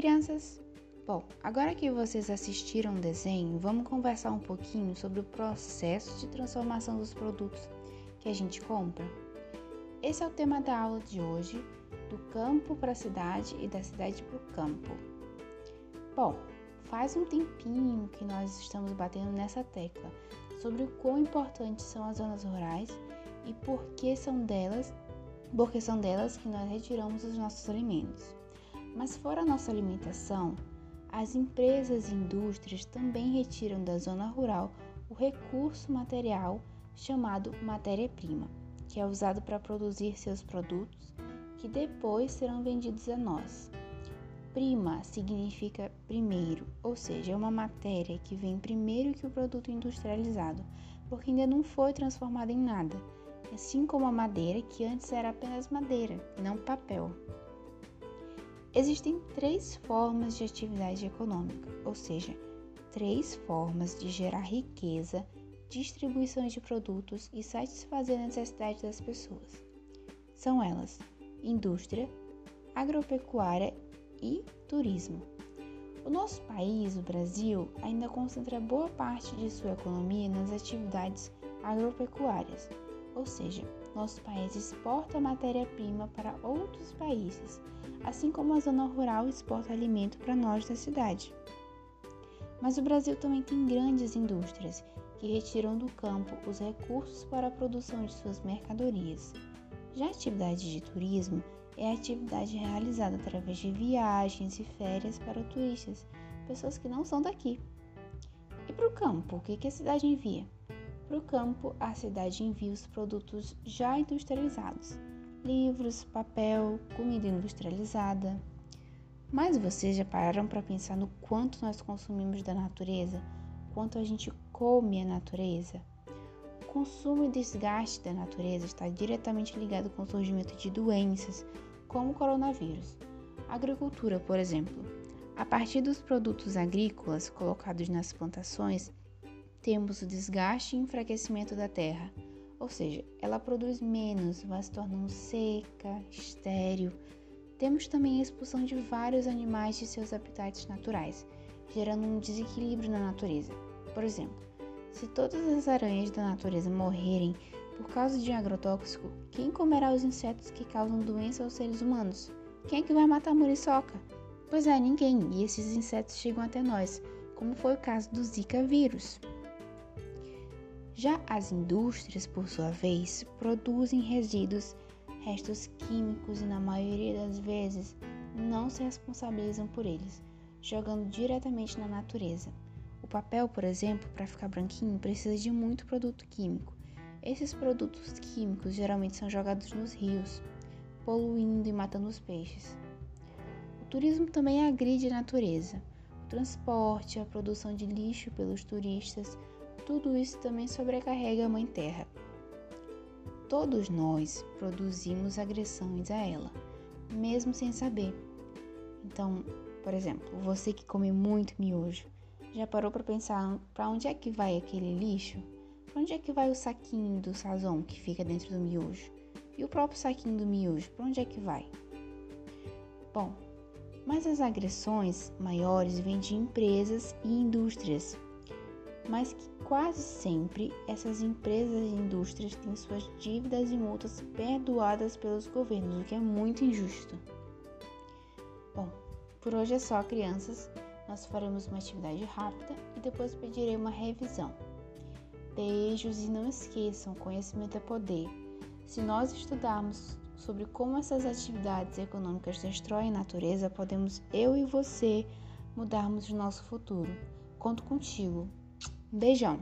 crianças! Bom, agora que vocês assistiram o desenho, vamos conversar um pouquinho sobre o processo de transformação dos produtos que a gente compra. Esse é o tema da aula de hoje, do campo para a cidade e da cidade para o campo. Bom, faz um tempinho que nós estamos batendo nessa tecla sobre o quão importantes são as zonas rurais e por que são delas, porque são delas que nós retiramos os nossos alimentos. Mas fora a nossa alimentação, as empresas e indústrias também retiram da zona rural o recurso material chamado matéria-prima, que é usado para produzir seus produtos que depois serão vendidos a nós. Prima significa primeiro, ou seja, é uma matéria que vem primeiro que o produto industrializado, porque ainda não foi transformada em nada, assim como a madeira, que antes era apenas madeira não papel. Existem três formas de atividade econômica, ou seja, três formas de gerar riqueza, distribuição de produtos e satisfazer a necessidade das pessoas. São elas: indústria, agropecuária e turismo. O nosso país, o Brasil, ainda concentra boa parte de sua economia nas atividades agropecuárias, ou seja, nosso país exporta matéria-prima para outros países, assim como a zona rural exporta alimento para nós da cidade. Mas o Brasil também tem grandes indústrias que retiram do campo os recursos para a produção de suas mercadorias. Já a atividade de turismo é a atividade realizada através de viagens e férias para turistas, pessoas que não são daqui. E para o campo, o que a cidade envia? Para o campo, a cidade envia os produtos já industrializados: livros, papel, comida industrializada. Mas vocês já pararam para pensar no quanto nós consumimos da natureza? Quanto a gente come a natureza? O consumo e desgaste da natureza está diretamente ligado com o surgimento de doenças, como o coronavírus. Agricultura, por exemplo. A partir dos produtos agrícolas colocados nas plantações, temos o desgaste e enfraquecimento da terra, ou seja, ela produz menos, vai se tornando seca, estéril. Temos também a expulsão de vários animais de seus habitats naturais, gerando um desequilíbrio na natureza. Por exemplo, se todas as aranhas da natureza morrerem por causa de um agrotóxico, quem comerá os insetos que causam doença aos seres humanos? Quem é que vai matar a muriçoca? Pois é, ninguém, e esses insetos chegam até nós, como foi o caso do Zika vírus. Já as indústrias, por sua vez, produzem resíduos, restos químicos e, na maioria das vezes, não se responsabilizam por eles, jogando diretamente na natureza. O papel, por exemplo, para ficar branquinho, precisa de muito produto químico. Esses produtos químicos geralmente são jogados nos rios, poluindo e matando os peixes. O turismo também agride a natureza. O transporte, a produção de lixo pelos turistas, tudo isso também sobrecarrega a Mãe Terra. Todos nós produzimos agressões a ela, mesmo sem saber. Então, por exemplo, você que come muito miojo, já parou para pensar para onde é que vai aquele lixo? Para onde é que vai o saquinho do sazon que fica dentro do miojo? E o próprio saquinho do miojo, para onde é que vai? Bom, mas as agressões maiores vêm de empresas e indústrias mas que quase sempre essas empresas e indústrias têm suas dívidas e multas perdoadas pelos governos, o que é muito injusto. Bom, por hoje é só, crianças. Nós faremos uma atividade rápida e depois pedirei uma revisão. Beijos e não esqueçam: conhecimento é poder. Se nós estudarmos sobre como essas atividades econômicas destroem a natureza, podemos eu e você mudarmos o nosso futuro. Conto contigo. Beijão!